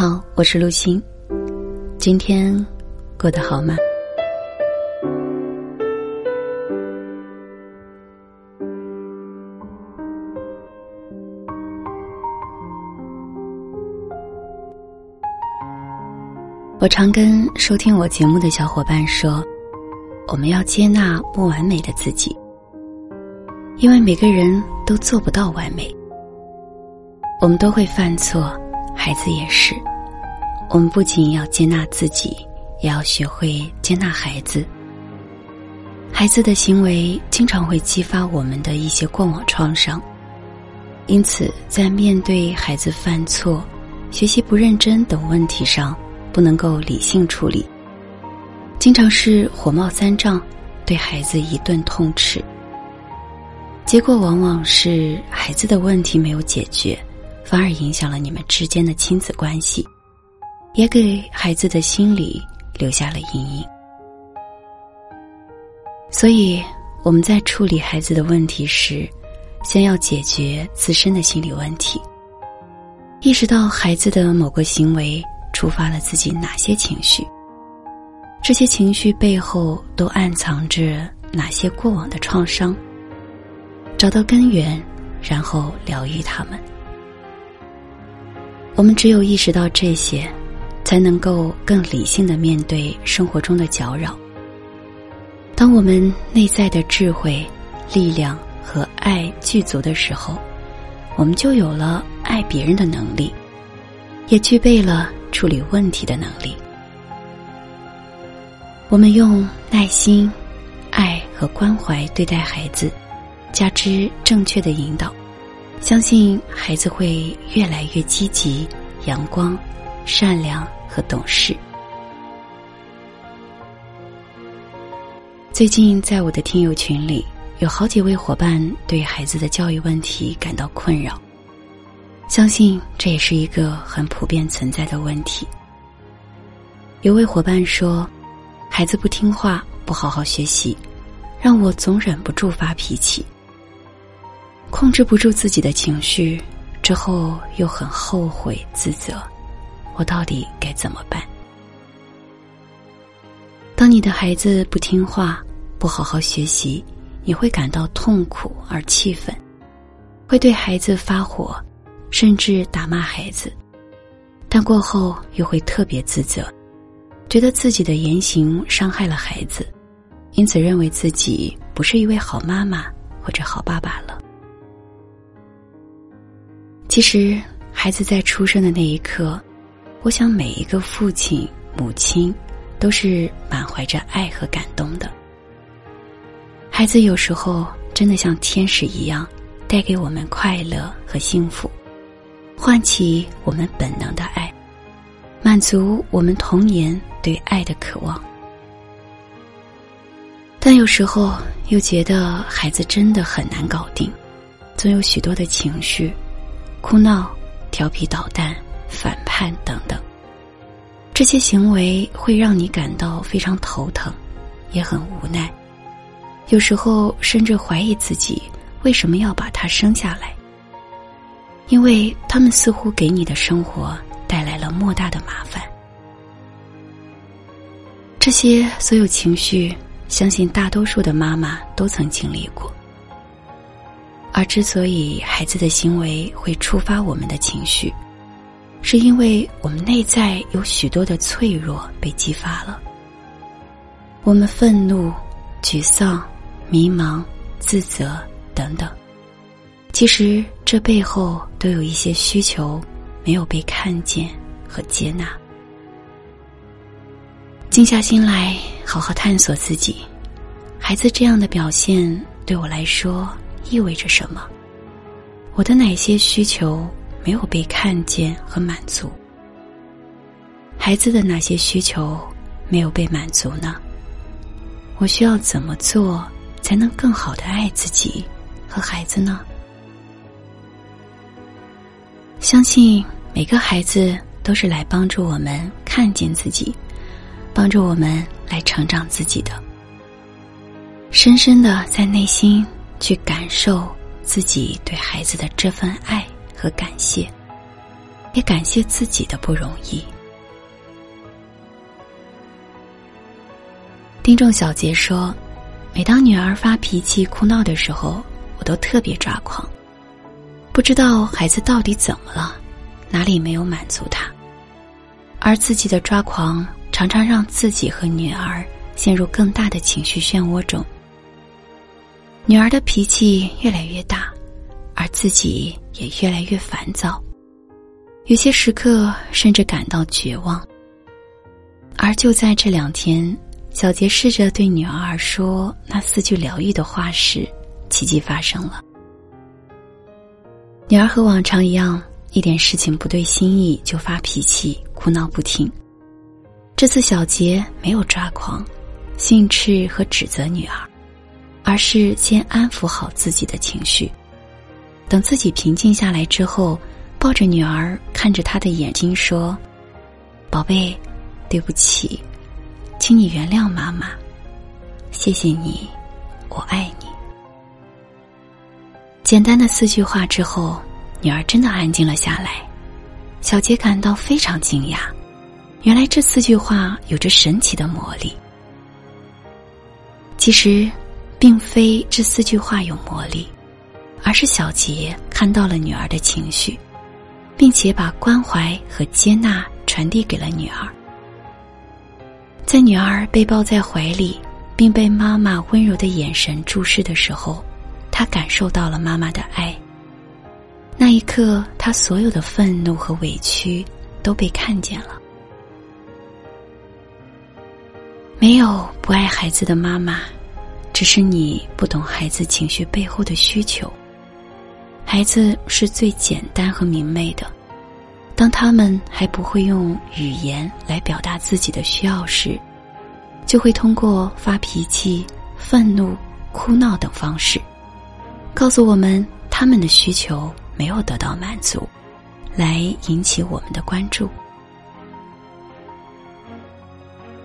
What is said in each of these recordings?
好，我是陆欣。今天过得好吗？我常跟收听我节目的小伙伴说，我们要接纳不完美的自己，因为每个人都做不到完美。我们都会犯错。孩子也是，我们不仅要接纳自己，也要学会接纳孩子。孩子的行为经常会激发我们的一些过往创伤，因此在面对孩子犯错、学习不认真等问题上，不能够理性处理，经常是火冒三丈，对孩子一顿痛斥，结果往往是孩子的问题没有解决。反而影响了你们之间的亲子关系，也给孩子的心理留下了阴影。所以我们在处理孩子的问题时，先要解决自身的心理问题，意识到孩子的某个行为触发了自己哪些情绪，这些情绪背后都暗藏着哪些过往的创伤，找到根源，然后疗愈他们。我们只有意识到这些，才能够更理性的面对生活中的搅扰。当我们内在的智慧、力量和爱具足的时候，我们就有了爱别人的能力，也具备了处理问题的能力。我们用耐心、爱和关怀对待孩子，加之正确的引导。相信孩子会越来越积极、阳光、善良和懂事。最近在我的听友群里，有好几位伙伴对孩子的教育问题感到困扰。相信这也是一个很普遍存在的问题。有位伙伴说，孩子不听话、不好好学习，让我总忍不住发脾气。控制不住自己的情绪，之后又很后悔自责，我到底该怎么办？当你的孩子不听话、不好好学习，你会感到痛苦而气愤，会对孩子发火，甚至打骂孩子，但过后又会特别自责，觉得自己的言行伤害了孩子，因此认为自己不是一位好妈妈或者好爸爸了。其实，孩子在出生的那一刻，我想每一个父亲、母亲都是满怀着爱和感动的。孩子有时候真的像天使一样，带给我们快乐和幸福，唤起我们本能的爱，满足我们童年对爱的渴望。但有时候又觉得孩子真的很难搞定，总有许多的情绪。哭闹、调皮捣蛋、反叛等等，这些行为会让你感到非常头疼，也很无奈。有时候甚至怀疑自己为什么要把他生下来，因为他们似乎给你的生活带来了莫大的麻烦。这些所有情绪，相信大多数的妈妈都曾经历过。而之所以孩子的行为会触发我们的情绪，是因为我们内在有许多的脆弱被激发了。我们愤怒、沮丧、迷茫、自责等等，其实这背后都有一些需求没有被看见和接纳。静下心来，好好探索自己，孩子这样的表现对我来说。意味着什么？我的哪些需求没有被看见和满足？孩子的哪些需求没有被满足呢？我需要怎么做才能更好的爱自己和孩子呢？相信每个孩子都是来帮助我们看见自己，帮助我们来成长自己的。深深的在内心。去感受自己对孩子的这份爱和感谢，也感谢自己的不容易。听众小杰说：“每当女儿发脾气、哭闹的时候，我都特别抓狂，不知道孩子到底怎么了，哪里没有满足他，而自己的抓狂常常让自己和女儿陷入更大的情绪漩涡中。女儿的脾气越来越大，而自己也越来越烦躁，有些时刻甚至感到绝望。而就在这两天。”小杰试着对女儿说那四句疗愈的话时，奇迹发生了。女儿和往常一样，一点事情不对心意就发脾气、哭闹不停。这次小杰没有抓狂、训斥和指责女儿，而是先安抚好自己的情绪。等自己平静下来之后，抱着女儿，看着她的眼睛说：“宝贝，对不起。”请你原谅妈妈，谢谢你，我爱你。简单的四句话之后，女儿真的安静了下来。小杰感到非常惊讶，原来这四句话有着神奇的魔力。其实，并非这四句话有魔力，而是小杰看到了女儿的情绪，并且把关怀和接纳传递给了女儿。在女儿被抱在怀里，并被妈妈温柔的眼神注视的时候，他感受到了妈妈的爱。那一刻，他所有的愤怒和委屈都被看见了。没有不爱孩子的妈妈，只是你不懂孩子情绪背后的需求。孩子是最简单和明媚的。当他们还不会用语言来表达自己的需要时，就会通过发脾气、愤怒、哭闹等方式，告诉我们他们的需求没有得到满足，来引起我们的关注。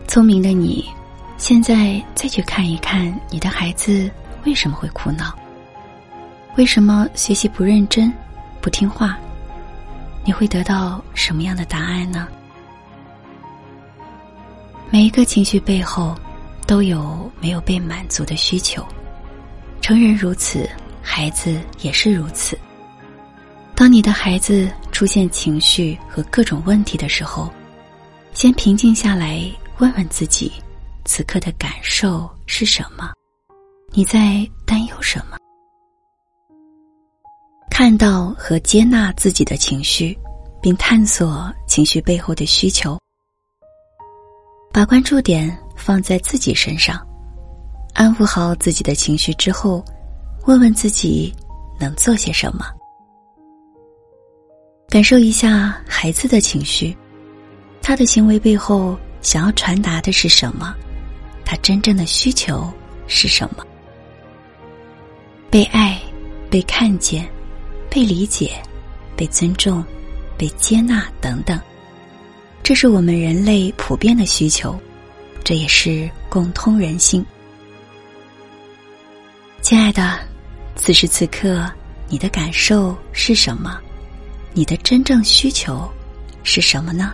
聪明的你，现在再去看一看你的孩子为什么会哭闹，为什么学习不认真、不听话。你会得到什么样的答案呢？每一个情绪背后，都有没有被满足的需求。成人如此，孩子也是如此。当你的孩子出现情绪和各种问题的时候，先平静下来，问问自己，此刻的感受是什么？你在担忧什么？看到和接纳自己的情绪，并探索情绪背后的需求。把关注点放在自己身上，安抚好自己的情绪之后，问问自己能做些什么。感受一下孩子的情绪，他的行为背后想要传达的是什么？他真正的需求是什么？被爱，被看见。被理解、被尊重、被接纳等等，这是我们人类普遍的需求，这也是共通人性。亲爱的，此时此刻你的感受是什么？你的真正需求是什么呢？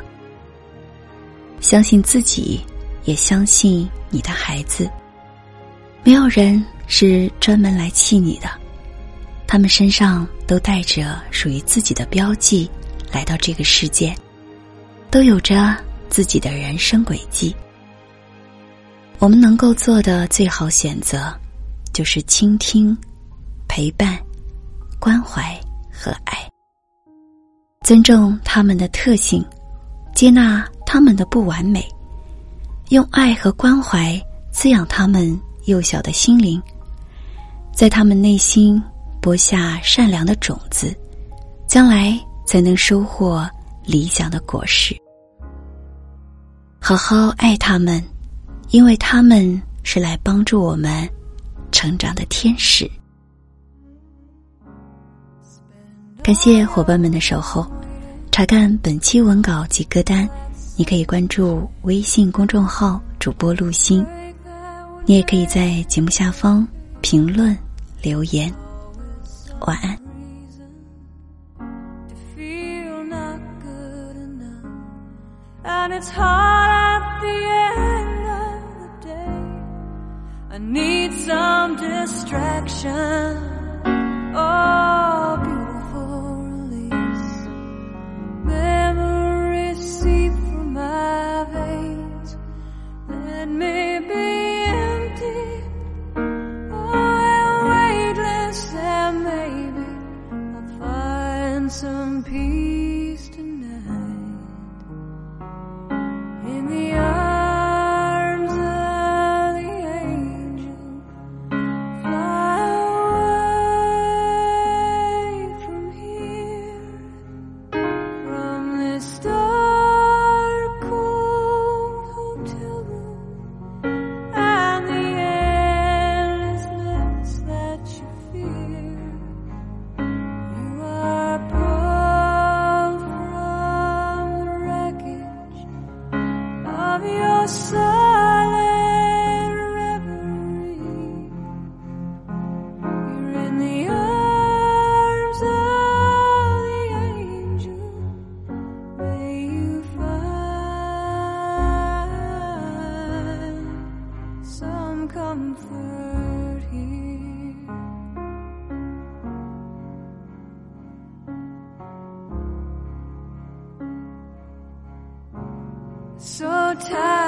相信自己，也相信你的孩子。没有人是专门来气你的。他们身上都带着属于自己的标记，来到这个世界，都有着自己的人生轨迹。我们能够做的最好选择，就是倾听、陪伴、关怀和爱，尊重他们的特性，接纳他们的不完美，用爱和关怀滋养他们幼小的心灵，在他们内心。播下善良的种子，将来才能收获理想的果实。好好爱他们，因为他们是来帮助我们成长的天使。感谢伙伴们的守候。查看本期文稿及歌单，你可以关注微信公众号“主播陆星”，你也可以在节目下方评论留言。晚安。time.